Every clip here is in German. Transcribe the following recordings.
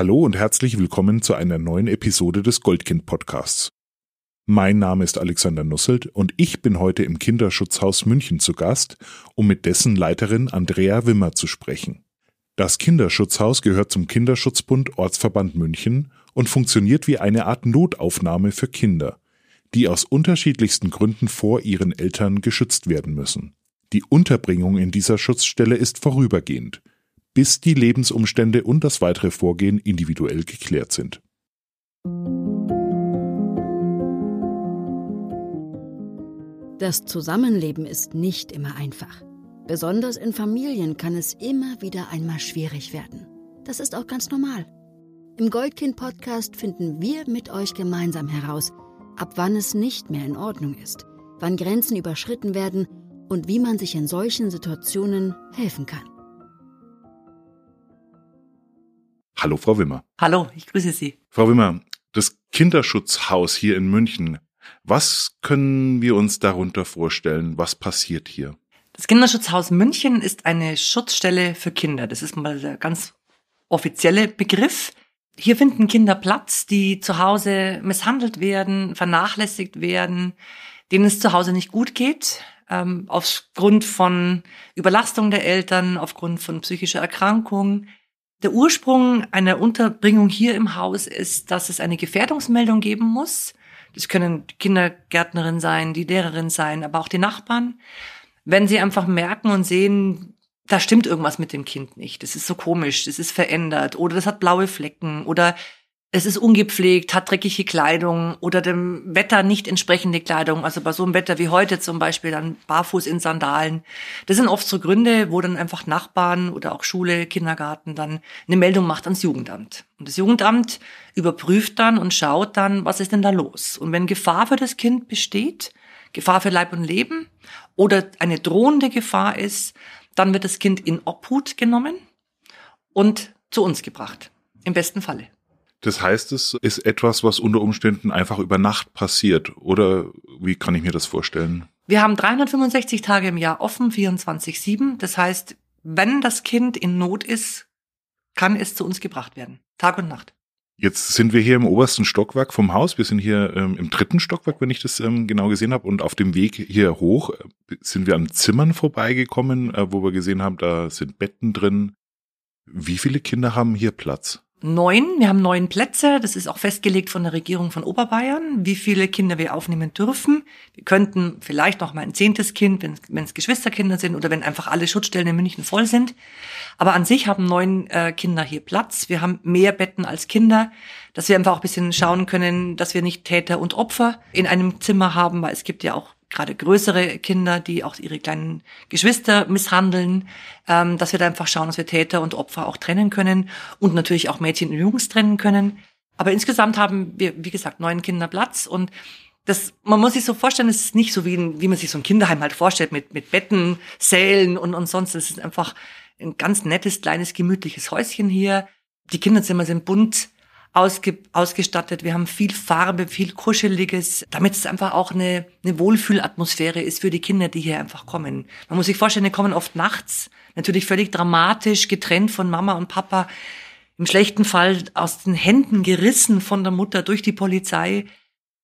Hallo und herzlich willkommen zu einer neuen Episode des Goldkind Podcasts. Mein Name ist Alexander Nusselt und ich bin heute im Kinderschutzhaus München zu Gast, um mit dessen Leiterin Andrea Wimmer zu sprechen. Das Kinderschutzhaus gehört zum Kinderschutzbund Ortsverband München und funktioniert wie eine Art Notaufnahme für Kinder, die aus unterschiedlichsten Gründen vor ihren Eltern geschützt werden müssen. Die Unterbringung in dieser Schutzstelle ist vorübergehend bis die Lebensumstände und das weitere Vorgehen individuell geklärt sind. Das Zusammenleben ist nicht immer einfach. Besonders in Familien kann es immer wieder einmal schwierig werden. Das ist auch ganz normal. Im Goldkind-Podcast finden wir mit euch gemeinsam heraus, ab wann es nicht mehr in Ordnung ist, wann Grenzen überschritten werden und wie man sich in solchen Situationen helfen kann. Hallo, Frau Wimmer. Hallo, ich grüße Sie. Frau Wimmer, das Kinderschutzhaus hier in München. Was können wir uns darunter vorstellen? Was passiert hier? Das Kinderschutzhaus München ist eine Schutzstelle für Kinder. Das ist mal der ganz offizielle Begriff. Hier finden Kinder Platz, die zu Hause misshandelt werden, vernachlässigt werden, denen es zu Hause nicht gut geht, ähm, aufgrund von Überlastung der Eltern, aufgrund von psychischer Erkrankung, der Ursprung einer Unterbringung hier im Haus ist, dass es eine Gefährdungsmeldung geben muss. Das können Kindergärtnerin sein, die Lehrerin sein, aber auch die Nachbarn. Wenn sie einfach merken und sehen, da stimmt irgendwas mit dem Kind nicht. Das ist so komisch, das ist verändert oder das hat blaue Flecken oder es ist ungepflegt, hat dreckige Kleidung oder dem Wetter nicht entsprechende Kleidung. Also bei so einem Wetter wie heute zum Beispiel dann barfuß in Sandalen. Das sind oft so Gründe, wo dann einfach Nachbarn oder auch Schule, Kindergarten dann eine Meldung macht ans Jugendamt. Und das Jugendamt überprüft dann und schaut dann, was ist denn da los. Und wenn Gefahr für das Kind besteht, Gefahr für Leib und Leben oder eine drohende Gefahr ist, dann wird das Kind in Obhut genommen und zu uns gebracht. Im besten Falle. Das heißt, es ist etwas, was unter Umständen einfach über Nacht passiert. Oder wie kann ich mir das vorstellen? Wir haben 365 Tage im Jahr offen, 24-7. Das heißt, wenn das Kind in Not ist, kann es zu uns gebracht werden. Tag und Nacht. Jetzt sind wir hier im obersten Stockwerk vom Haus. Wir sind hier ähm, im dritten Stockwerk, wenn ich das ähm, genau gesehen habe. Und auf dem Weg hier hoch äh, sind wir an Zimmern vorbeigekommen, äh, wo wir gesehen haben, da sind Betten drin. Wie viele Kinder haben hier Platz? Neun. Wir haben neun Plätze. Das ist auch festgelegt von der Regierung von Oberbayern, wie viele Kinder wir aufnehmen dürfen. Wir könnten vielleicht noch mal ein zehntes Kind, wenn es Geschwisterkinder sind oder wenn einfach alle Schutzstellen in München voll sind. Aber an sich haben neun äh, Kinder hier Platz. Wir haben mehr Betten als Kinder, dass wir einfach auch ein bisschen schauen können, dass wir nicht Täter und Opfer in einem Zimmer haben, weil es gibt ja auch gerade größere Kinder, die auch ihre kleinen Geschwister misshandeln, ähm, dass wir da einfach schauen, dass wir Täter und Opfer auch trennen können und natürlich auch Mädchen und Jungs trennen können. Aber insgesamt haben wir, wie gesagt, neun Kinder Platz und das, man muss sich so vorstellen, es ist nicht so wie, wie man sich so ein Kinderheim halt vorstellt mit, mit Betten, Sälen und, und sonst. Es ist einfach ein ganz nettes, kleines, gemütliches Häuschen hier. Die Kinderzimmer sind bunt ausge, ausgestattet. Wir haben viel Farbe, viel Kuscheliges, damit es einfach auch eine, eine Wohlfühlatmosphäre ist für die Kinder, die hier einfach kommen. Man muss sich vorstellen, die kommen oft nachts, natürlich völlig dramatisch, getrennt von Mama und Papa, im schlechten Fall aus den Händen gerissen von der Mutter durch die Polizei.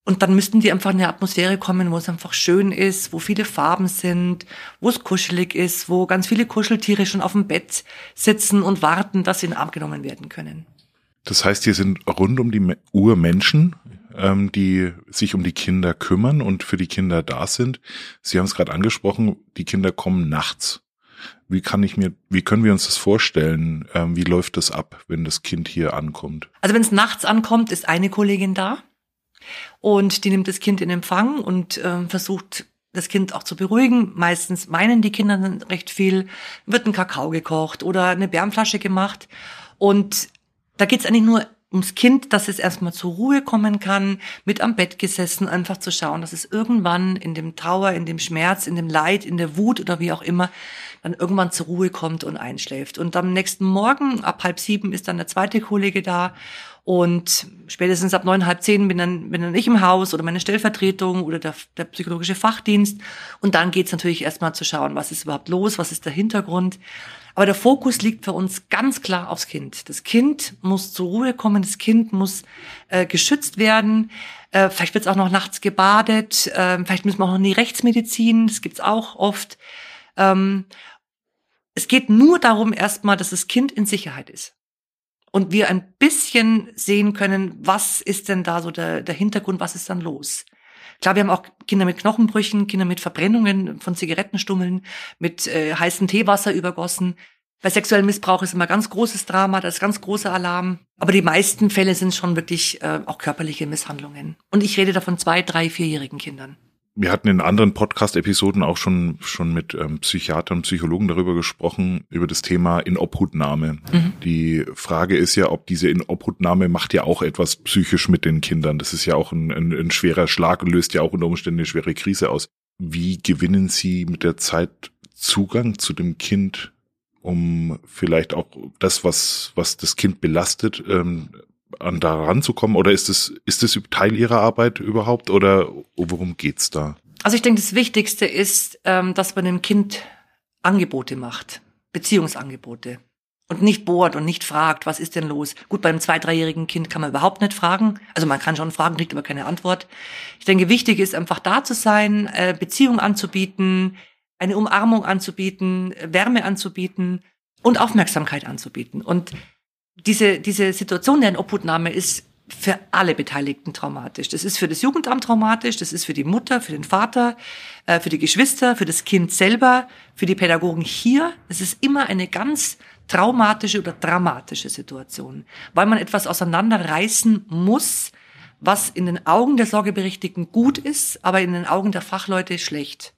Und dann müssten die einfach in eine Atmosphäre kommen, wo es einfach schön ist, wo viele Farben sind, wo es kuschelig ist, wo ganz viele Kuscheltiere schon auf dem Bett sitzen und warten, dass sie in den werden können. Das heißt, hier sind rund um die Uhr Menschen, ähm, die sich um die Kinder kümmern und für die Kinder da sind. Sie haben es gerade angesprochen, die Kinder kommen nachts. Wie kann ich mir, wie können wir uns das vorstellen? Ähm, wie läuft das ab, wenn das Kind hier ankommt? Also wenn es nachts ankommt, ist eine Kollegin da und die nimmt das Kind in Empfang und äh, versucht das Kind auch zu beruhigen. Meistens meinen die Kinder dann recht viel, wird ein Kakao gekocht oder eine Bärmflasche gemacht und da geht's eigentlich nur ums Kind, dass es erstmal zur Ruhe kommen kann, mit am Bett gesessen, einfach zu schauen, dass es irgendwann in dem Trauer, in dem Schmerz, in dem Leid, in der Wut oder wie auch immer, dann irgendwann zur Ruhe kommt und einschläft. Und am nächsten Morgen, ab halb sieben, ist dann der zweite Kollege da und spätestens ab neun, halb zehn bin dann, bin dann ich im Haus oder meine Stellvertretung oder der, der psychologische Fachdienst. Und dann geht's natürlich erstmal zu schauen, was ist überhaupt los, was ist der Hintergrund. Aber der Fokus liegt für uns ganz klar aufs Kind. Das Kind muss zur Ruhe kommen, das Kind muss äh, geschützt werden. Äh, vielleicht wird es auch noch nachts gebadet, äh, vielleicht müssen wir auch noch in die Rechtsmedizin, das gibt's auch oft. Ähm, es geht nur darum erstmal, dass das Kind in Sicherheit ist. Und wir ein bisschen sehen können, was ist denn da so der, der Hintergrund, was ist dann los. Klar, wir haben auch Kinder mit Knochenbrüchen, Kinder mit Verbrennungen von Zigarettenstummeln, mit äh, heißem Teewasser übergossen. Bei sexuellem Missbrauch ist immer ganz großes Drama, das ist ganz großer Alarm. Aber die meisten Fälle sind schon wirklich äh, auch körperliche Misshandlungen. Und ich rede da von zwei, drei, vierjährigen Kindern wir hatten in anderen Podcast-Episoden auch schon, schon mit ähm, Psychiatern, Psychologen darüber gesprochen, über das Thema Inobhutnahme. Mhm. Die Frage ist ja, ob diese Inobhutnahme macht ja auch etwas psychisch mit den Kindern. Das ist ja auch ein, ein, ein schwerer Schlag und löst ja auch unter Umständen eine schwere Krise aus. Wie gewinnen Sie mit der Zeit Zugang zu dem Kind, um vielleicht auch das, was, was das Kind belastet, ähm, an da ranzukommen? Oder ist es, ist es Teil Ihrer Arbeit überhaupt? Oder worum geht's da? Also ich denke, das Wichtigste ist, ähm, dass man dem Kind Angebote macht, Beziehungsangebote. Und nicht bohrt und nicht fragt, was ist denn los? Gut, beim zwei-, dreijährigen Kind kann man überhaupt nicht fragen. Also man kann schon fragen, kriegt aber keine Antwort. Ich denke, wichtig ist einfach da zu sein, äh, Beziehung anzubieten, eine Umarmung anzubieten, Wärme anzubieten und Aufmerksamkeit anzubieten. Und diese, diese Situation der Inobhutnahme ist für alle Beteiligten traumatisch. Das ist für das Jugendamt traumatisch, das ist für die Mutter, für den Vater, äh, für die Geschwister, für das Kind selber, für die Pädagogen hier. Es ist immer eine ganz traumatische oder dramatische Situation, weil man etwas auseinanderreißen muss, was in den Augen der Sorgeberechtigten gut ist, aber in den Augen der Fachleute schlecht.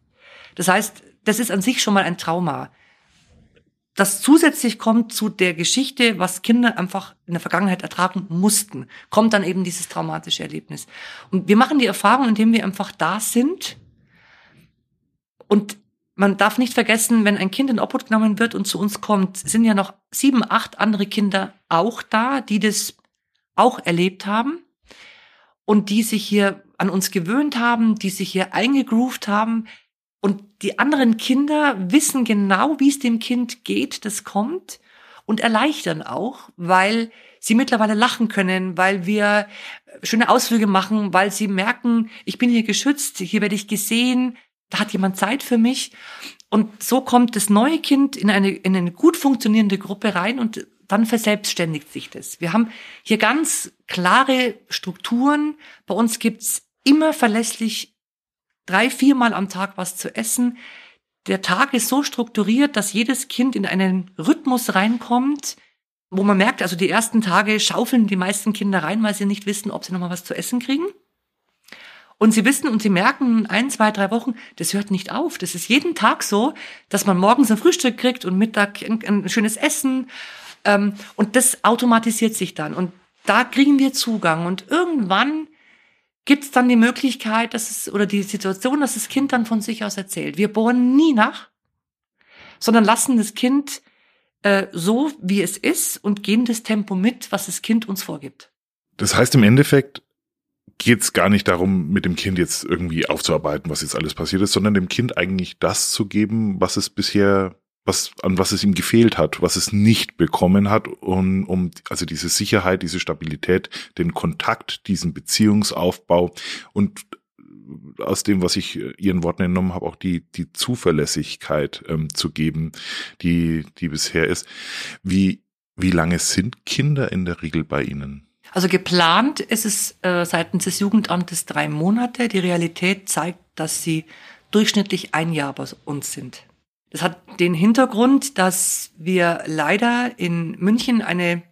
Das heißt, das ist an sich schon mal ein Trauma das zusätzlich kommt zu der Geschichte, was Kinder einfach in der Vergangenheit ertragen mussten, kommt dann eben dieses traumatische Erlebnis. Und wir machen die Erfahrung, indem wir einfach da sind. Und man darf nicht vergessen, wenn ein Kind in Obhut genommen wird und zu uns kommt, sind ja noch sieben, acht andere Kinder auch da, die das auch erlebt haben und die sich hier an uns gewöhnt haben, die sich hier eingegroovt haben, und die anderen Kinder wissen genau, wie es dem Kind geht, das kommt und erleichtern auch, weil sie mittlerweile lachen können, weil wir schöne Ausflüge machen, weil sie merken, ich bin hier geschützt, hier werde ich gesehen, da hat jemand Zeit für mich. Und so kommt das neue Kind in eine, in eine gut funktionierende Gruppe rein und dann verselbstständigt sich das. Wir haben hier ganz klare Strukturen. Bei uns gibt's immer verlässlich drei, viermal am Tag was zu essen. Der Tag ist so strukturiert, dass jedes Kind in einen Rhythmus reinkommt, wo man merkt, also die ersten Tage schaufeln die meisten Kinder rein, weil sie nicht wissen, ob sie nochmal was zu essen kriegen. Und sie wissen und sie merken ein, zwei, drei Wochen, das hört nicht auf. Das ist jeden Tag so, dass man morgens ein Frühstück kriegt und Mittag ein, ein schönes Essen. Ähm, und das automatisiert sich dann. Und da kriegen wir Zugang. Und irgendwann gibt es dann die Möglichkeit, dass es, oder die Situation, dass das Kind dann von sich aus erzählt. Wir bohren nie nach, sondern lassen das Kind äh, so, wie es ist und gehen das Tempo mit, was das Kind uns vorgibt. Das heißt im Endeffekt, geht es gar nicht darum, mit dem Kind jetzt irgendwie aufzuarbeiten, was jetzt alles passiert ist, sondern dem Kind eigentlich das zu geben, was es bisher was, an was es ihm gefehlt hat, was es nicht bekommen hat, um, um also diese Sicherheit, diese Stabilität, den Kontakt, diesen Beziehungsaufbau und aus dem, was ich Ihren Worten entnommen habe, auch die, die Zuverlässigkeit ähm, zu geben, die, die bisher ist. Wie, wie lange sind Kinder in der Regel bei Ihnen? Also geplant ist es äh, seitens des Jugendamtes drei Monate. Die Realität zeigt, dass sie durchschnittlich ein Jahr bei uns sind. Das hat den Hintergrund, dass wir leider in München eine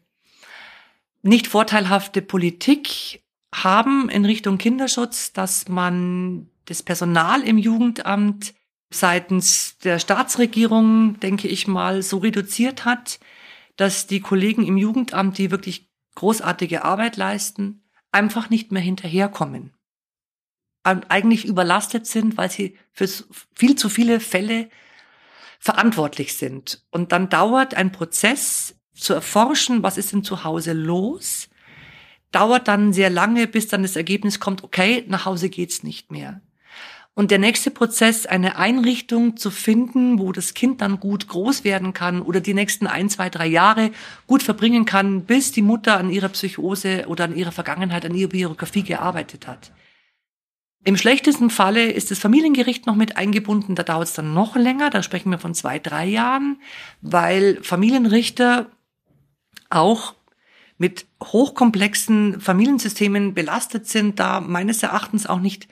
nicht vorteilhafte Politik haben in Richtung Kinderschutz, dass man das Personal im Jugendamt seitens der Staatsregierung, denke ich mal, so reduziert hat, dass die Kollegen im Jugendamt, die wirklich großartige Arbeit leisten, einfach nicht mehr hinterherkommen. Eigentlich überlastet sind, weil sie für viel zu viele Fälle verantwortlich sind. Und dann dauert ein Prozess zu erforschen, was ist denn zu Hause los, dauert dann sehr lange, bis dann das Ergebnis kommt, okay, nach Hause geht's nicht mehr. Und der nächste Prozess, eine Einrichtung zu finden, wo das Kind dann gut groß werden kann oder die nächsten ein, zwei, drei Jahre gut verbringen kann, bis die Mutter an ihrer Psychose oder an ihrer Vergangenheit, an ihrer Biografie gearbeitet hat. Im schlechtesten Falle ist das Familiengericht noch mit eingebunden, da dauert es dann noch länger, da sprechen wir von zwei, drei Jahren, weil Familienrichter auch mit hochkomplexen Familiensystemen belastet sind, da meines Erachtens auch nicht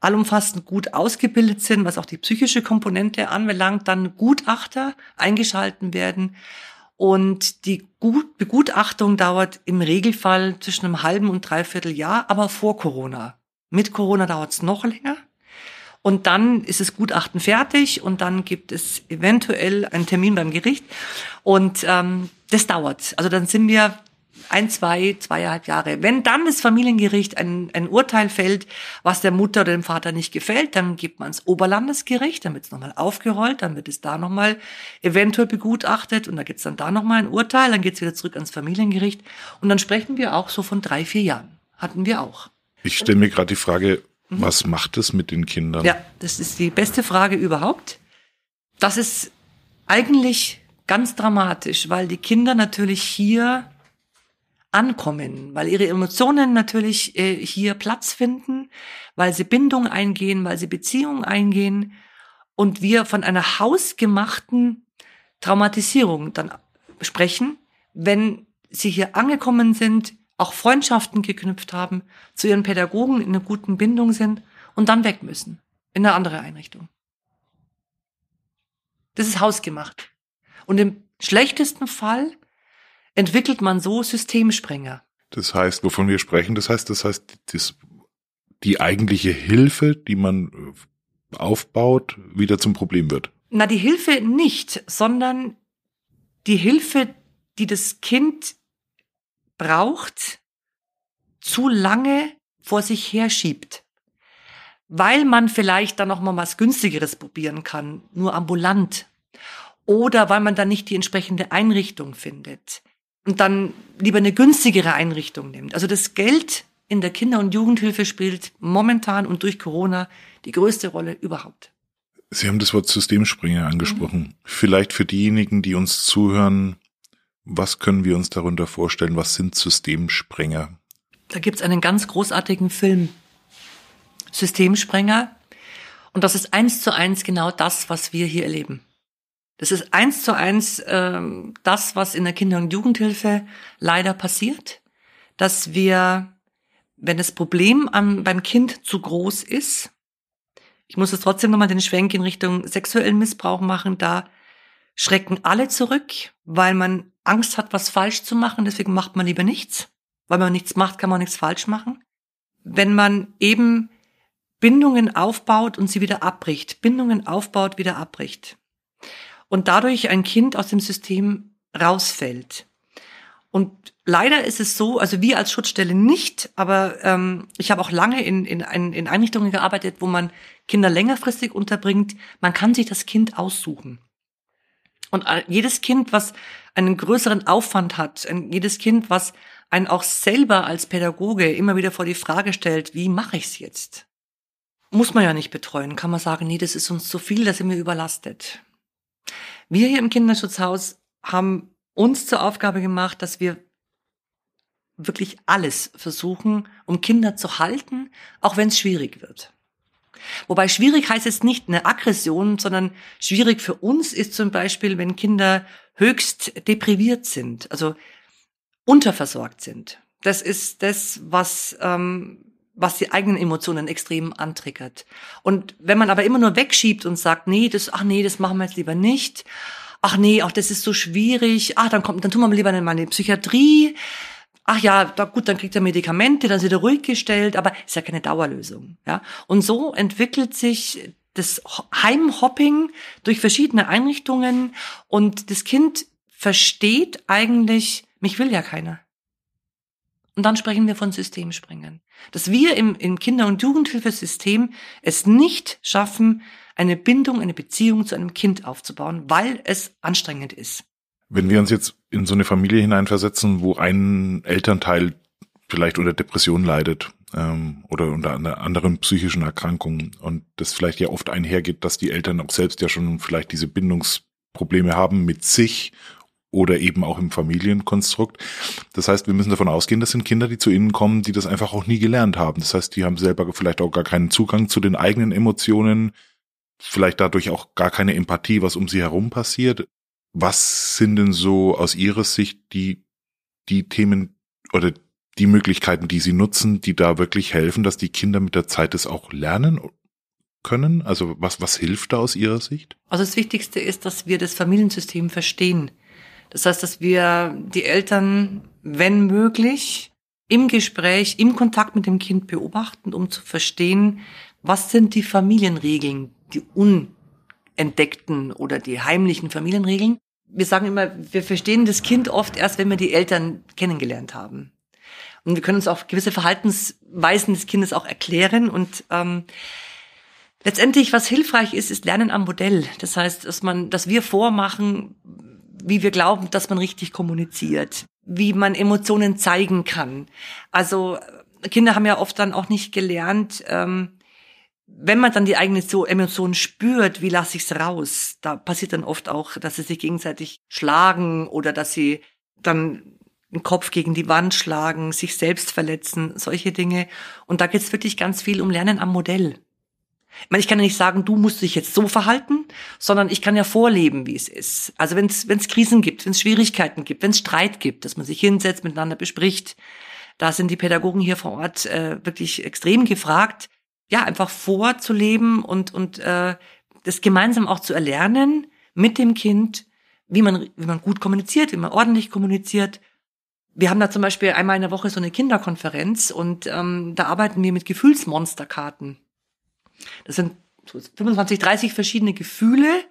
allumfassend gut ausgebildet sind, was auch die psychische Komponente anbelangt, dann Gutachter eingeschalten werden. Und die Gut Begutachtung dauert im Regelfall zwischen einem halben und dreiviertel Jahr, aber vor Corona. Mit Corona dauert es noch länger. Und dann ist das Gutachten fertig und dann gibt es eventuell einen Termin beim Gericht. Und ähm, das dauert. Also dann sind wir ein, zwei, zweieinhalb Jahre. Wenn dann das Familiengericht ein, ein Urteil fällt, was der Mutter oder dem Vater nicht gefällt, dann gibt man ins Oberlandesgericht, dann wird es nochmal aufgerollt, dann wird es da nochmal eventuell begutachtet und da gibt es dann da nochmal ein Urteil, dann geht es wieder zurück ans Familiengericht und dann sprechen wir auch so von drei, vier Jahren. Hatten wir auch. Ich stelle mir gerade die Frage, mhm. was macht es mit den Kindern? Ja, das ist die beste Frage überhaupt. Das ist eigentlich ganz dramatisch, weil die Kinder natürlich hier ankommen, weil ihre Emotionen natürlich äh, hier Platz finden, weil sie Bindung eingehen, weil sie Beziehungen eingehen und wir von einer hausgemachten Traumatisierung dann sprechen, wenn sie hier angekommen sind, auch Freundschaften geknüpft haben, zu ihren Pädagogen in einer guten Bindung sind und dann weg müssen in eine andere Einrichtung. Das ist hausgemacht. Und im schlechtesten Fall entwickelt man so Systemsprenger. Das heißt, wovon wir sprechen, das heißt, das heißt, das, die eigentliche Hilfe, die man äh, aufbaut, wieder zum Problem wird. Na, die Hilfe nicht, sondern die Hilfe, die das Kind braucht, zu lange vor sich herschiebt. Weil man vielleicht dann noch mal was günstigeres probieren kann, nur ambulant. Oder weil man dann nicht die entsprechende Einrichtung findet und dann lieber eine günstigere Einrichtung nimmt. Also das Geld in der Kinder- und Jugendhilfe spielt momentan und durch Corona die größte Rolle überhaupt. Sie haben das Wort Systemspringer angesprochen. Mhm. Vielleicht für diejenigen, die uns zuhören, was können wir uns darunter vorstellen? Was sind Systemsprenger? Da gibt's einen ganz großartigen Film, Systemsprenger. Und das ist eins zu eins genau das, was wir hier erleben. Das ist eins zu eins äh, das, was in der Kinder- und Jugendhilfe leider passiert, dass wir, wenn das Problem am, beim Kind zu groß ist, ich muss jetzt trotzdem nochmal den Schwenk in Richtung sexuellen Missbrauch machen, da schrecken alle zurück, weil man Angst hat, was falsch zu machen, deswegen macht man lieber nichts. Weil man nichts macht, kann man nichts falsch machen. Wenn man eben Bindungen aufbaut und sie wieder abbricht, Bindungen aufbaut, wieder abbricht und dadurch ein Kind aus dem System rausfällt. Und leider ist es so, also wir als Schutzstelle nicht, aber ähm, ich habe auch lange in, in, in Einrichtungen gearbeitet, wo man Kinder längerfristig unterbringt. Man kann sich das Kind aussuchen. Und jedes Kind, was einen größeren Aufwand hat, jedes Kind, was einen auch selber als Pädagoge immer wieder vor die Frage stellt, wie mache ich es jetzt? Muss man ja nicht betreuen, kann man sagen, nee, das ist uns zu viel, da sind wir überlastet. Wir hier im Kinderschutzhaus haben uns zur Aufgabe gemacht, dass wir wirklich alles versuchen, um Kinder zu halten, auch wenn es schwierig wird. Wobei schwierig heißt es nicht eine Aggression, sondern schwierig für uns ist zum Beispiel, wenn Kinder höchst depriviert sind, also unterversorgt sind. Das ist das, was ähm, was die eigenen Emotionen extrem antriggert. Und wenn man aber immer nur wegschiebt und sagt, nee, das, ach nee, das machen wir jetzt lieber nicht. Ach nee, auch das ist so schwierig. Ach, dann kommt, dann tun wir lieber mal in die Psychiatrie. Ach ja, da, gut, dann kriegt er Medikamente, dann ist er ruhig gestellt, aber ist ja keine Dauerlösung, ja. Und so entwickelt sich das Heimhopping durch verschiedene Einrichtungen und das Kind versteht eigentlich, mich will ja keiner. Und dann sprechen wir von Systemspringen. Dass wir im, im Kinder- und Jugendhilfesystem es nicht schaffen, eine Bindung, eine Beziehung zu einem Kind aufzubauen, weil es anstrengend ist. Wenn wir uns jetzt in so eine Familie hineinversetzen, wo ein Elternteil vielleicht unter Depression leidet ähm, oder unter anderen psychischen Erkrankungen und das vielleicht ja oft einhergeht, dass die Eltern auch selbst ja schon vielleicht diese Bindungsprobleme haben mit sich oder eben auch im Familienkonstrukt. Das heißt, wir müssen davon ausgehen, das sind Kinder, die zu ihnen kommen, die das einfach auch nie gelernt haben. Das heißt, die haben selber vielleicht auch gar keinen Zugang zu den eigenen Emotionen, vielleicht dadurch auch gar keine Empathie, was um sie herum passiert. Was sind denn so aus Ihrer Sicht die, die Themen oder die Möglichkeiten, die Sie nutzen, die da wirklich helfen, dass die Kinder mit der Zeit das auch lernen können? Also was, was hilft da aus Ihrer Sicht? Also das Wichtigste ist, dass wir das Familiensystem verstehen. Das heißt, dass wir die Eltern, wenn möglich, im Gespräch, im Kontakt mit dem Kind beobachten, um zu verstehen, was sind die Familienregeln, die unentdeckten oder die heimlichen Familienregeln. Wir sagen immer, wir verstehen das Kind oft erst, wenn wir die Eltern kennengelernt haben. Und wir können uns auch gewisse Verhaltensweisen des Kindes auch erklären. Und ähm, letztendlich, was hilfreich ist, ist Lernen am Modell. Das heißt, dass man, dass wir vormachen, wie wir glauben, dass man richtig kommuniziert, wie man Emotionen zeigen kann. Also Kinder haben ja oft dann auch nicht gelernt, ähm, wenn man dann die eigene so Emotion spürt, wie lasse ich es raus? Da passiert dann oft auch, dass sie sich gegenseitig schlagen oder dass sie dann den Kopf gegen die Wand schlagen, sich selbst verletzen, solche Dinge. Und da geht es wirklich ganz viel um Lernen am Modell. Ich meine, ich kann ja nicht sagen, du musst dich jetzt so verhalten, sondern ich kann ja vorleben, wie es ist. Also wenn es Krisen gibt, wenn es Schwierigkeiten gibt, wenn es Streit gibt, dass man sich hinsetzt, miteinander bespricht, da sind die Pädagogen hier vor Ort äh, wirklich extrem gefragt, ja, einfach vorzuleben und, und äh, das gemeinsam auch zu erlernen mit dem Kind, wie man, wie man gut kommuniziert, wie man ordentlich kommuniziert. Wir haben da zum Beispiel einmal in der Woche so eine Kinderkonferenz und ähm, da arbeiten wir mit Gefühlsmonsterkarten. Das sind 25, 30 verschiedene Gefühle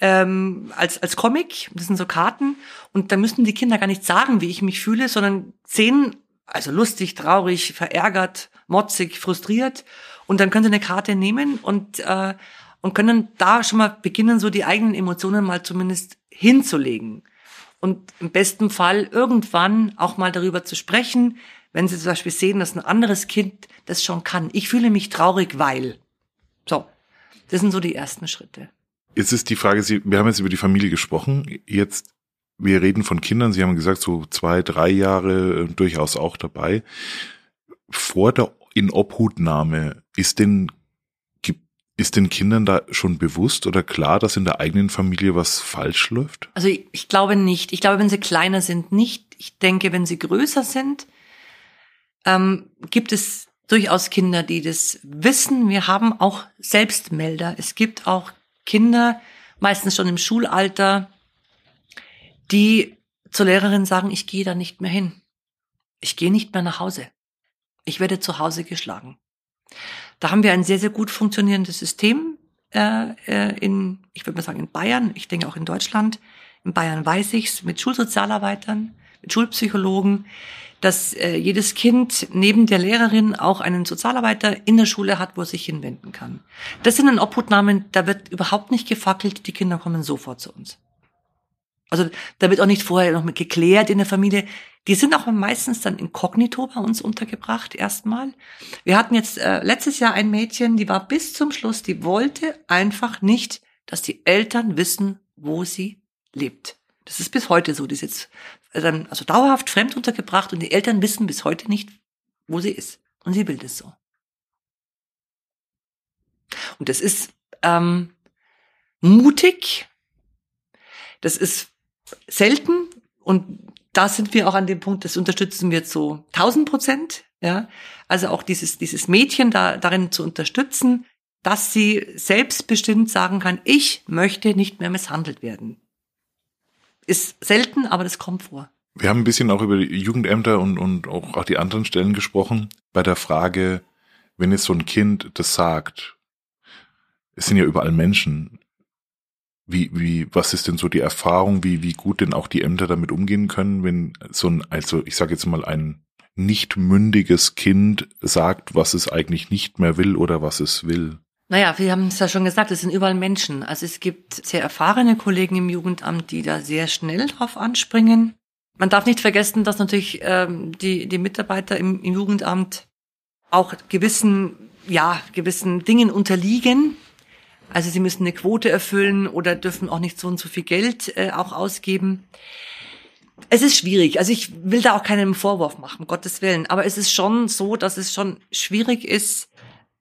ähm, als, als Comic. Das sind so Karten. Und da müssen die Kinder gar nicht sagen, wie ich mich fühle, sondern sehen, also lustig, traurig, verärgert, motzig, frustriert. Und dann können sie eine Karte nehmen und, äh, und können da schon mal beginnen, so die eigenen Emotionen mal zumindest hinzulegen. Und im besten Fall irgendwann auch mal darüber zu sprechen, wenn sie zum Beispiel sehen, dass ein anderes Kind das schon kann. Ich fühle mich traurig, weil. So, das sind so die ersten Schritte. Jetzt ist die Frage, Sie, wir haben jetzt über die Familie gesprochen. Jetzt, wir reden von Kindern. Sie haben gesagt, so zwei, drei Jahre äh, durchaus auch dabei. Vor der Inobhutnahme ist den ist den Kindern da schon bewusst oder klar, dass in der eigenen Familie was falsch läuft? Also ich, ich glaube nicht. Ich glaube, wenn sie kleiner sind, nicht. Ich denke, wenn sie größer sind, ähm, gibt es durchaus Kinder, die das wissen. Wir haben auch Selbstmelder. Es gibt auch Kinder, meistens schon im Schulalter, die zur Lehrerin sagen, ich gehe da nicht mehr hin. Ich gehe nicht mehr nach Hause. Ich werde zu Hause geschlagen. Da haben wir ein sehr, sehr gut funktionierendes System äh, äh in, ich würde mal sagen, in Bayern, ich denke auch in Deutschland. In Bayern weiß ich's, mit Schulsozialarbeitern, mit Schulpsychologen, dass äh, jedes Kind neben der Lehrerin auch einen Sozialarbeiter in der Schule hat, wo er sich hinwenden kann. Das sind dann Obhutnahmen, da wird überhaupt nicht gefackelt, die Kinder kommen sofort zu uns. Also da wird auch nicht vorher noch mit geklärt in der Familie. Die sind auch meistens dann inkognito bei uns untergebracht erstmal. Wir hatten jetzt äh, letztes Jahr ein Mädchen, die war bis zum Schluss, die wollte einfach nicht, dass die Eltern wissen, wo sie lebt. Das ist bis heute so. Die ist jetzt dann also dauerhaft fremd untergebracht und die Eltern wissen bis heute nicht, wo sie ist. Und sie will das so. Und das ist ähm, mutig. Das ist selten und da sind wir auch an dem Punkt, das unterstützen wir zu 1000 Prozent. Ja, also auch dieses dieses Mädchen da darin zu unterstützen, dass sie selbstbestimmt sagen kann, ich möchte nicht mehr misshandelt werden. Ist selten, aber das kommt vor. Wir haben ein bisschen auch über die Jugendämter und, und auch die anderen Stellen gesprochen. Bei der Frage, wenn jetzt so ein Kind das sagt, es sind ja überall Menschen. Wie, wie, was ist denn so die Erfahrung, wie, wie gut denn auch die Ämter damit umgehen können, wenn so ein, also ich sage jetzt mal ein nicht mündiges Kind sagt, was es eigentlich nicht mehr will oder was es will? Naja, wir haben es ja schon gesagt, es sind überall Menschen. Also es gibt sehr erfahrene Kollegen im Jugendamt, die da sehr schnell drauf anspringen. Man darf nicht vergessen, dass natürlich ähm, die, die Mitarbeiter im, im Jugendamt auch gewissen, ja, gewissen Dingen unterliegen. Also sie müssen eine Quote erfüllen oder dürfen auch nicht so und so viel Geld äh, auch ausgeben. Es ist schwierig. Also ich will da auch keinen Vorwurf machen, Gottes Willen. Aber es ist schon so, dass es schon schwierig ist,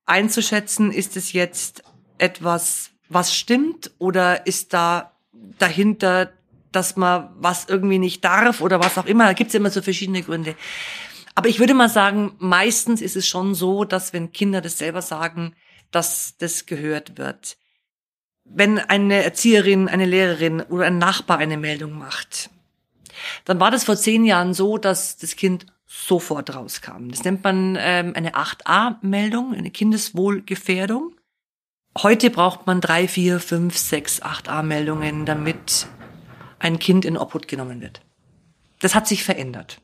einzuschätzen, ist es jetzt etwas, was stimmt oder ist da dahinter, dass man was irgendwie nicht darf oder was auch immer. Da gibt es immer so verschiedene Gründe. Aber ich würde mal sagen, meistens ist es schon so, dass wenn Kinder das selber sagen, dass das gehört wird. Wenn eine Erzieherin, eine Lehrerin oder ein Nachbar eine Meldung macht, dann war das vor zehn Jahren so, dass das Kind sofort rauskam. Das nennt man ähm, eine 8a-Meldung, eine Kindeswohlgefährdung. Heute braucht man drei, vier, fünf, sechs, 8a-Meldungen, damit ein Kind in Obhut genommen wird. Das hat sich verändert.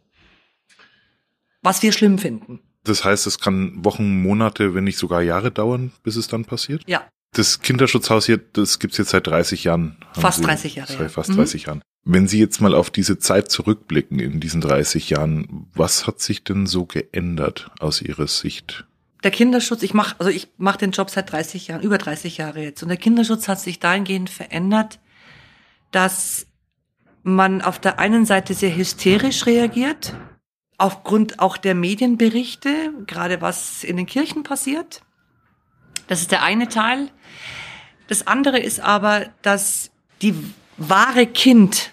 Was wir schlimm finden. Das heißt, es kann Wochen, Monate, wenn nicht sogar Jahre dauern, bis es dann passiert? Ja. Das Kinderschutzhaus hier, das gibt's jetzt seit 30 Jahren. Fast Sie, 30 Jahre. Seit Ja. fast Mhm. 30 Jahren. Wenn Sie jetzt mal auf diese Zeit zurückblicken in diesen 30 Jahren, was hat sich denn so geändert aus Ihrer Sicht? Der Kinderschutz, ich mache also ich mache den Job seit 30 Jahren, über 30 Jahre jetzt. Und der Kinderschutz hat sich dahingehend verändert, dass man auf der einen Seite sehr hysterisch reagiert, aufgrund auch der Medienberichte, gerade was in den Kirchen passiert. Das ist der eine Teil. Das andere ist aber, dass die wahre Kind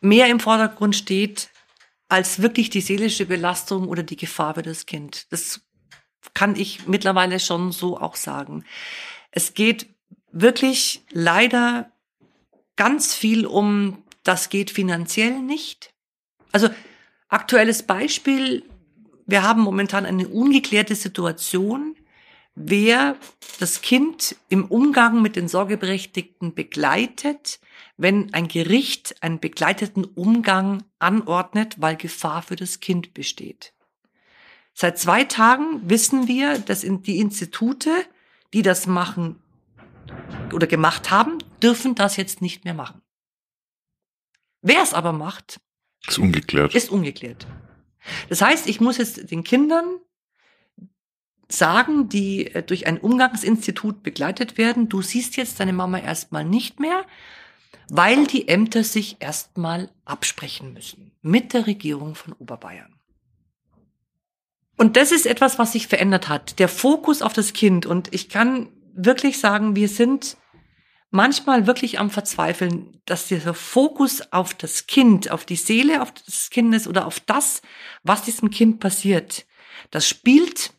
mehr im Vordergrund steht als wirklich die seelische Belastung oder die Gefahr für das Kind. Das kann ich mittlerweile schon so auch sagen. Es geht wirklich leider ganz viel um, das geht finanziell nicht. Also aktuelles Beispiel, wir haben momentan eine ungeklärte Situation, wer das Kind im Umgang mit den Sorgeberechtigten begleitet, wenn ein Gericht einen begleiteten Umgang anordnet, weil Gefahr für das Kind besteht. Seit zwei Tagen wissen wir, dass die Institute, die das machen oder gemacht haben, dürfen das jetzt nicht mehr machen. Wer es aber macht, Ist ungeklärt. ist ungeklärt. Das heißt, ich muss jetzt den Kindern sagen, die äh, durch ein Umgangsinstitut begleitet werden, du siehst jetzt deine Mama erstmal nicht mehr, weil die Ämter sich erstmal absprechen müssen mit der Regierung von Oberbayern. Und das ist etwas, was sich verändert hat. Der Fokus auf das Kind. Und ich kann wirklich sagen, wir sind manchmal wirklich am Verzweifeln, dass dieser Fokus auf das Kind, auf die Seele auf des Kindes oder auf das, was diesem Kind passiert, das spielt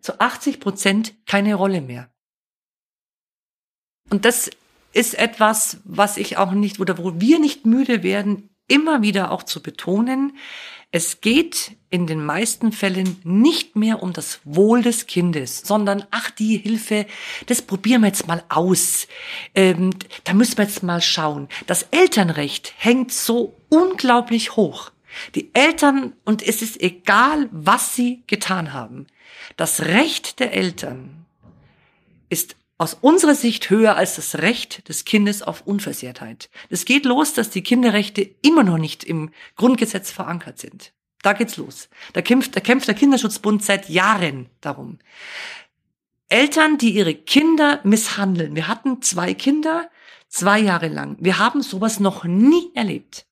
zu 80 Prozent keine Rolle mehr. Und das ist etwas, was ich auch nicht, oder wo wir nicht müde werden, immer wieder auch zu betonen. Es geht in den meisten Fällen nicht mehr um das Wohl des Kindes, sondern ach, die Hilfe, das probieren wir jetzt mal aus. Ähm, da müssen wir jetzt mal schauen. Das Elternrecht hängt so unglaublich hoch. Die Eltern, und es ist egal, was sie getan haben, das Recht der Eltern ist aus unserer Sicht höher als das Recht des Kindes auf Unversehrtheit. Es geht los, dass die Kinderrechte immer noch nicht im Grundgesetz verankert sind. Da geht's los. Da kämpft, da kämpft der Kinderschutzbund seit Jahren darum. Eltern, die ihre Kinder misshandeln. Wir hatten zwei Kinder, zwei Jahre lang. Wir haben sowas noch nie erlebt.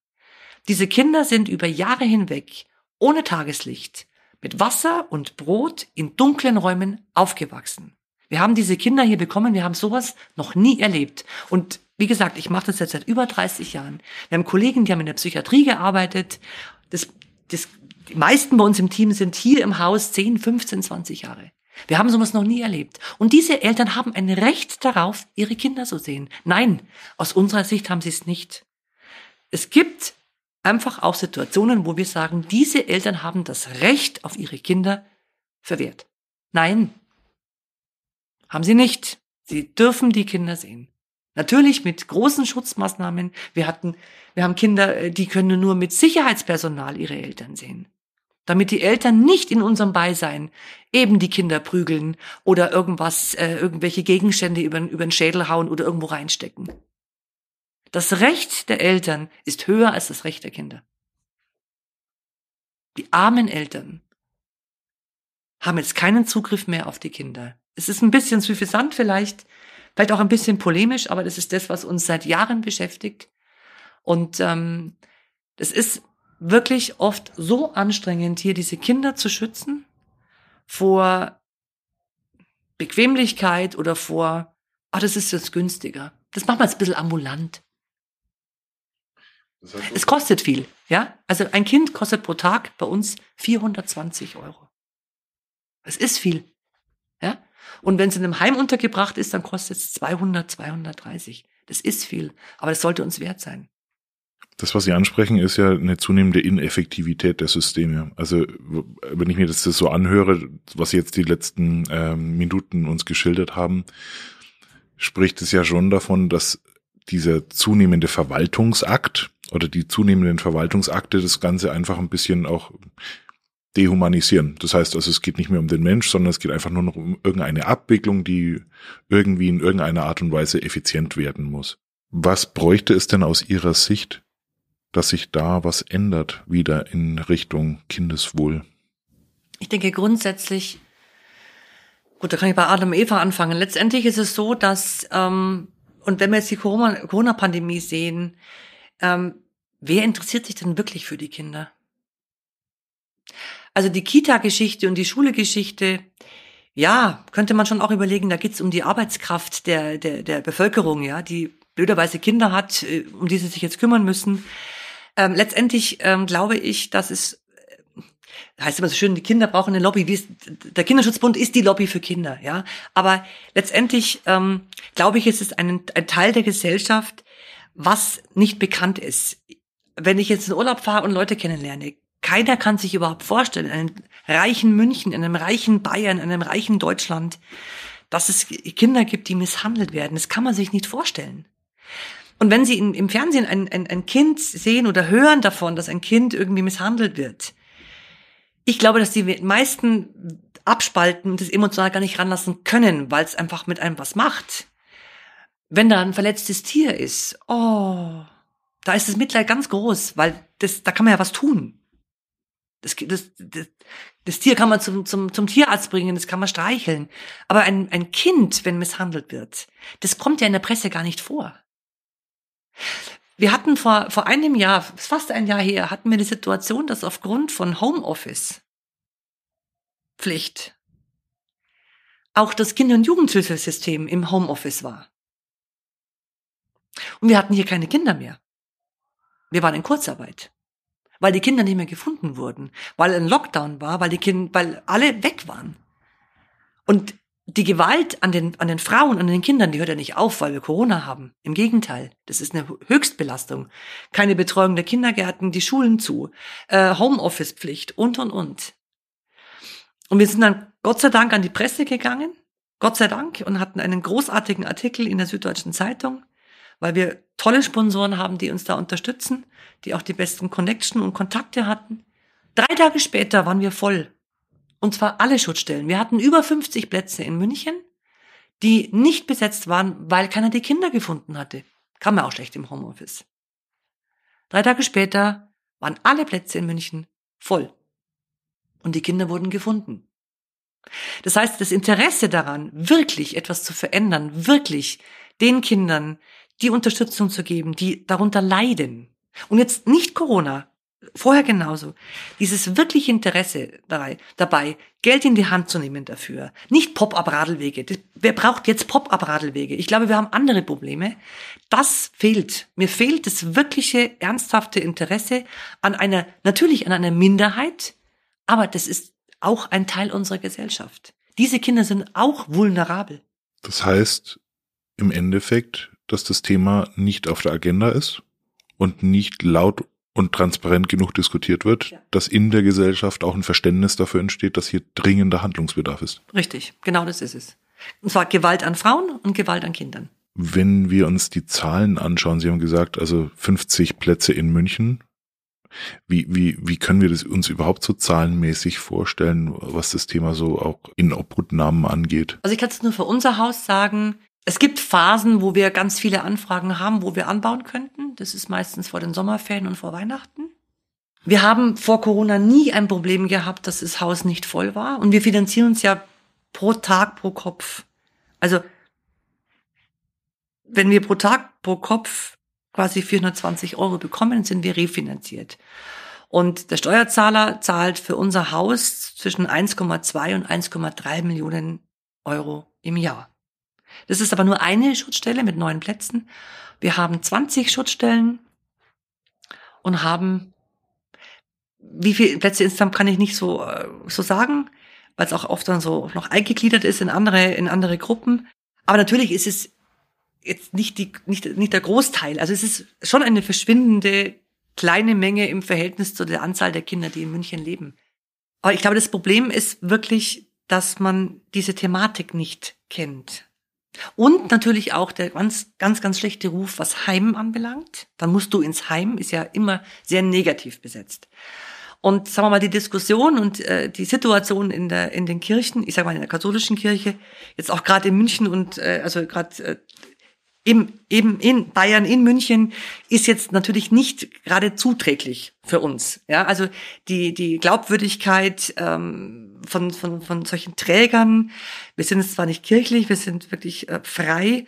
Diese Kinder sind über Jahre hinweg ohne Tageslicht, mit Wasser und Brot in dunklen Räumen aufgewachsen. Wir haben diese Kinder hier bekommen, wir haben sowas noch nie erlebt. Und wie gesagt, ich mache das jetzt seit über 30 Jahren. Wir haben Kollegen, die haben in der Psychiatrie gearbeitet. Das, das, die meisten bei uns im Team sind hier im Haus 10, 15, 20 Jahre. Wir haben sowas noch nie erlebt. Und diese Eltern haben ein Recht darauf, ihre Kinder so sehen. Nein, aus unserer Sicht haben sie es nicht. Es gibt einfach auch Situationen, wo wir sagen, diese Eltern haben das Recht auf ihre Kinder verwehrt. Nein, haben sie nicht. Sie dürfen die Kinder sehen. Natürlich mit großen Schutzmaßnahmen. Wir hatten, wir haben Kinder, äh, die können nur mit Sicherheitspersonal ihre Eltern sehen. Damit die Eltern nicht in unserem Beisein eben die Kinder prügeln oder irgendwas, äh, irgendwelche Gegenstände über, über den Schädel hauen oder irgendwo reinstecken. Das Recht der Eltern ist höher als das Recht der Kinder. Die armen Eltern, haben jetzt keinen Zugriff mehr auf die Kinder. Es ist ein bisschen suffisant vielleicht, vielleicht auch ein bisschen polemisch, aber das ist das, was uns seit Jahren beschäftigt. Und ähm, das ist wirklich oft so anstrengend, hier diese Kinder zu schützen vor Bequemlichkeit oder vor, ah, das ist jetzt günstiger. Das machen wir jetzt ein bisschen ambulant. Das heißt, es kostet viel, ja? Also ein Kind kostet pro Tag bei uns 420 Euro. Das ist viel, ja? Und wenn es in einem Heim untergebracht ist, dann kostet es 200, 230. Das ist viel, aber das sollte uns wert sein. Das, was Sie ansprechen, ist ja eine zunehmende Ineffektivität der Systeme. Also wenn ich mir das so anhöre, was Sie jetzt die letzten ähm, Minuten uns geschildert haben, spricht es ja schon davon, dass dieser zunehmende Verwaltungsakt oder die zunehmenden Verwaltungsakte das Ganze einfach ein bisschen auch dehumanisieren. Das heißt also, es geht nicht mehr um den Mensch, sondern es geht einfach nur noch um irgendeine Abwicklung, die irgendwie in irgendeiner Art und Weise effizient werden muss. Was bräuchte es denn aus Ihrer Sicht, dass sich da was ändert wieder in Richtung Kindeswohl? Ich denke grundsätzlich, gut, da kann ich bei Adam und Eva anfangen. Letztendlich ist es so, dass, ähm, und wenn wir jetzt die Corona-Pandemie sehen, ähm, wer interessiert sich denn wirklich für die Kinder? Also die Kita-Geschichte und die Schule-Geschichte, ja, könnte man schon auch überlegen, da geht's um die Arbeitskraft der, der, der Bevölkerung, ja, die blöderweise Kinder hat, äh, um die sie sich jetzt kümmern müssen. Ähm, letztendlich ähm, glaube ich, dass es äh, heißt immer so schön, die Kinder brauchen eine Lobby. Wie ist, der Kinderschutzbund ist die Lobby für Kinder, ja. Aber letztendlich ähm, glaube ich, ist es ein, ein Teil der Gesellschaft, was nicht bekannt ist. Wenn ich jetzt in Urlaub fahre und Leute kennenlerne, keiner kann sich überhaupt vorstellen, in einem reichen München, in einem reichen Bayern, in einem reichen Deutschland, dass es Kinder gibt, die misshandelt werden. Das kann man sich nicht vorstellen. Und wenn Sie im Fernsehen ein, ein, ein Kind sehen oder hören davon, dass ein Kind irgendwie misshandelt wird, ich glaube, dass die meisten abspalten und das emotional gar nicht ranlassen können, weil es einfach mit einem was macht. Wenn da ein verletztes Tier ist, oh, da ist das Mitleid ganz groß, weil das, da kann man ja was tun. Das, das, das, das Tier kann man zum, zum, zum Tierarzt bringen, das kann man streicheln. Aber ein, ein Kind, wenn misshandelt wird, das kommt ja in der Presse gar nicht vor. Wir hatten vor, vor einem Jahr, fast ein Jahr her, hatten wir die Situation, dass aufgrund von Homeoffice Pflicht auch das Kinder- und Jugendhilfesystem im Homeoffice war. Und wir hatten hier keine Kinder mehr. Wir waren in Kurzarbeit. Weil die Kinder nicht mehr gefunden wurden. Weil ein Lockdown war, weil die Kinder, weil alle weg waren. Und die Gewalt an den, an den Frauen, an den Kindern, die hört ja nicht auf, weil wir Corona haben. Im Gegenteil, das ist eine Höchstbelastung. Keine Betreuung der Kindergärten, die Schulen zu, äh, Homeoffice-Pflicht und, und, und. Und wir sind dann Gott sei Dank an die Presse gegangen, Gott sei Dank, und hatten einen großartigen Artikel in der Süddeutschen Zeitung, weil wir tolle Sponsoren haben, die uns da unterstützen, die auch die besten Connection und Kontakte hatten. Drei Tage später waren wir voll und zwar alle Schutzstellen. Wir hatten über 50 Plätze in München, die nicht besetzt waren, weil keiner die Kinder gefunden hatte. Kann man auch schlecht im Homeoffice. Drei Tage später waren alle Plätze in München voll. Und die Kinder wurden gefunden. Das heißt, das Interesse daran, wirklich etwas zu verändern, wirklich den Kindern die Unterstützung zu geben, die darunter leiden. Und jetzt nicht Corona, vorher genauso. Dieses wirkliche Interesse dabei, Geld in die Hand zu nehmen dafür. Nicht Pop-up-Radelwege. Wer braucht jetzt Pop-up-Radelwege? Ich glaube, wir haben andere Probleme. Das fehlt. Mir fehlt das wirkliche, ernsthafte Interesse an einer, natürlich an einer Minderheit, aber das ist auch ein Teil unserer Gesellschaft. Diese Kinder sind auch vulnerabel. Das heißt, im Endeffekt, dass das Thema nicht auf der Agenda ist und nicht laut und transparent genug diskutiert wird, ja. dass in der Gesellschaft auch ein Verständnis dafür entsteht, dass hier dringender Handlungsbedarf ist. Richtig, genau das ist es. Und zwar Gewalt an Frauen und Gewalt an Kindern. Wenn wir uns die Zahlen anschauen, Sie haben gesagt, also 50 Plätze in München. Wie, wie, wie können wir das uns überhaupt so zahlenmäßig vorstellen, was das Thema so auch in Obhutnahmen angeht? Also ich kann es nur für unser Haus sagen, es gibt Phasen, wo wir ganz viele Anfragen haben, wo wir anbauen könnten. Das ist meistens vor den Sommerferien und vor Weihnachten. Wir haben vor Corona nie ein Problem gehabt, dass das Haus nicht voll war. Und wir finanzieren uns ja pro Tag, pro Kopf. Also, wenn wir pro Tag, pro Kopf quasi 420 Euro bekommen, sind wir refinanziert. Und der Steuerzahler zahlt für unser Haus zwischen 1,2 und 1,3 Millionen Euro im Jahr. Das ist aber nur eine Schutzstelle mit neun Plätzen. Wir haben 20 Schutzstellen und haben, wie viele Plätze insgesamt kann ich nicht so, äh, so sagen, weil es auch oft dann so noch eingegliedert ist in andere, in andere Gruppen. Aber natürlich ist es jetzt nicht die, nicht, nicht der Großteil. Also es ist schon eine verschwindende kleine Menge im Verhältnis zu der Anzahl der Kinder, die in München leben. Aber ich glaube, das Problem ist wirklich, dass man diese Thematik nicht kennt. Und natürlich auch der ganz, ganz, ganz schlechte Ruf, was Heim anbelangt. Dann musst du ins Heim, ist ja immer sehr negativ besetzt. Und sagen wir mal, die Diskussion und äh, die Situation in, der, in den Kirchen, ich sage mal in der katholischen Kirche, jetzt auch gerade in München und äh, also gerade äh, im, eben in Bayern, in München, ist jetzt natürlich nicht gerade zuträglich für uns. Ja, also die, die Glaubwürdigkeit ähm, von, von, von solchen Trägern, wir sind jetzt zwar nicht kirchlich, wir sind wirklich äh, frei,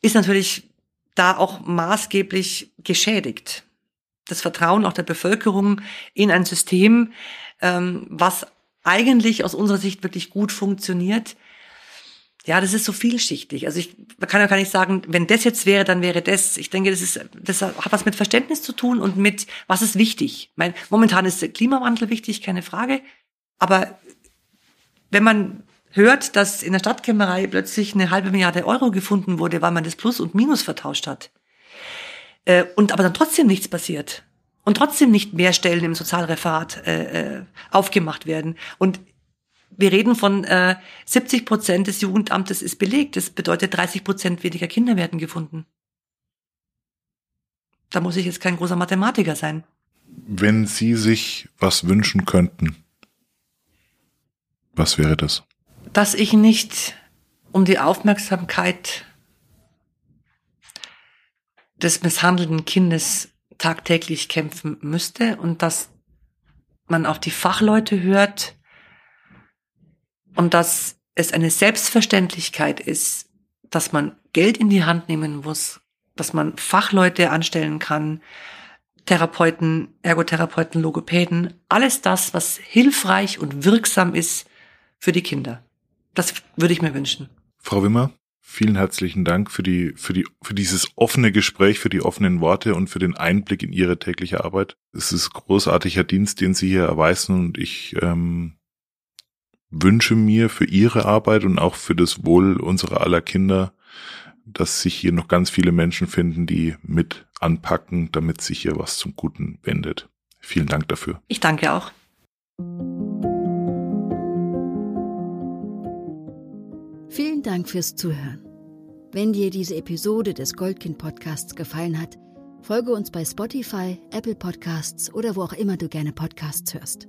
ist natürlich da auch maßgeblich geschädigt. Das Vertrauen auch der Bevölkerung in ein System, ähm, was eigentlich aus unserer Sicht wirklich gut funktioniert, ja, das ist so vielschichtig. Also ich kann ja gar nicht sagen, wenn das jetzt wäre, dann wäre das. Ich denke, das ist, das hat was mit Verständnis zu tun und mit, was ist wichtig. Ich meine, momentan ist der Klimawandel wichtig, keine Frage. Aber wenn man hört, dass in der Stadtkämmerei plötzlich eine halbe Milliarde Euro gefunden wurde, weil man das Plus und Minus vertauscht hat, äh, und aber dann trotzdem nichts passiert und trotzdem nicht mehr Stellen im Sozialreferat äh, äh aufgemacht werden und wir reden von äh, 70 Prozent des Jugendamtes ist belegt. Das bedeutet, 30 Prozent weniger Kinder werden gefunden. Da muss ich jetzt kein großer Mathematiker sein. Wenn Sie sich was wünschen könnten, was wäre das? Dass ich nicht um die Aufmerksamkeit des misshandelten Kindes tagtäglich kämpfen müsste und dass man auf die Fachleute hört, und dass es eine Selbstverständlichkeit ist, dass man Geld in die Hand nehmen muss, dass man Fachleute anstellen kann, Therapeuten, Ergotherapeuten, Logopäden, alles das, was hilfreich und wirksam ist für die Kinder. Das würde ich mir wünschen. Frau Wimmer, vielen herzlichen Dank für die, für die, für dieses offene Gespräch, für die offenen Worte und für den Einblick in Ihre tägliche Arbeit. Es ist großartiger Dienst, den Sie hier erweisen und ich ähm, wünsche mir für ihre Arbeit und auch für das Wohl unserer aller Kinder, dass sich hier noch ganz viele Menschen finden, die mit anpacken, damit sich hier was zum Guten wendet. Vielen Dank dafür. Ich danke auch. Vielen Dank fürs Zuhören. Wenn dir diese Episode des Goldkind Podcasts gefallen hat, folge uns bei Spotify, Apple Podcasts oder wo auch immer du gerne Podcasts hörst.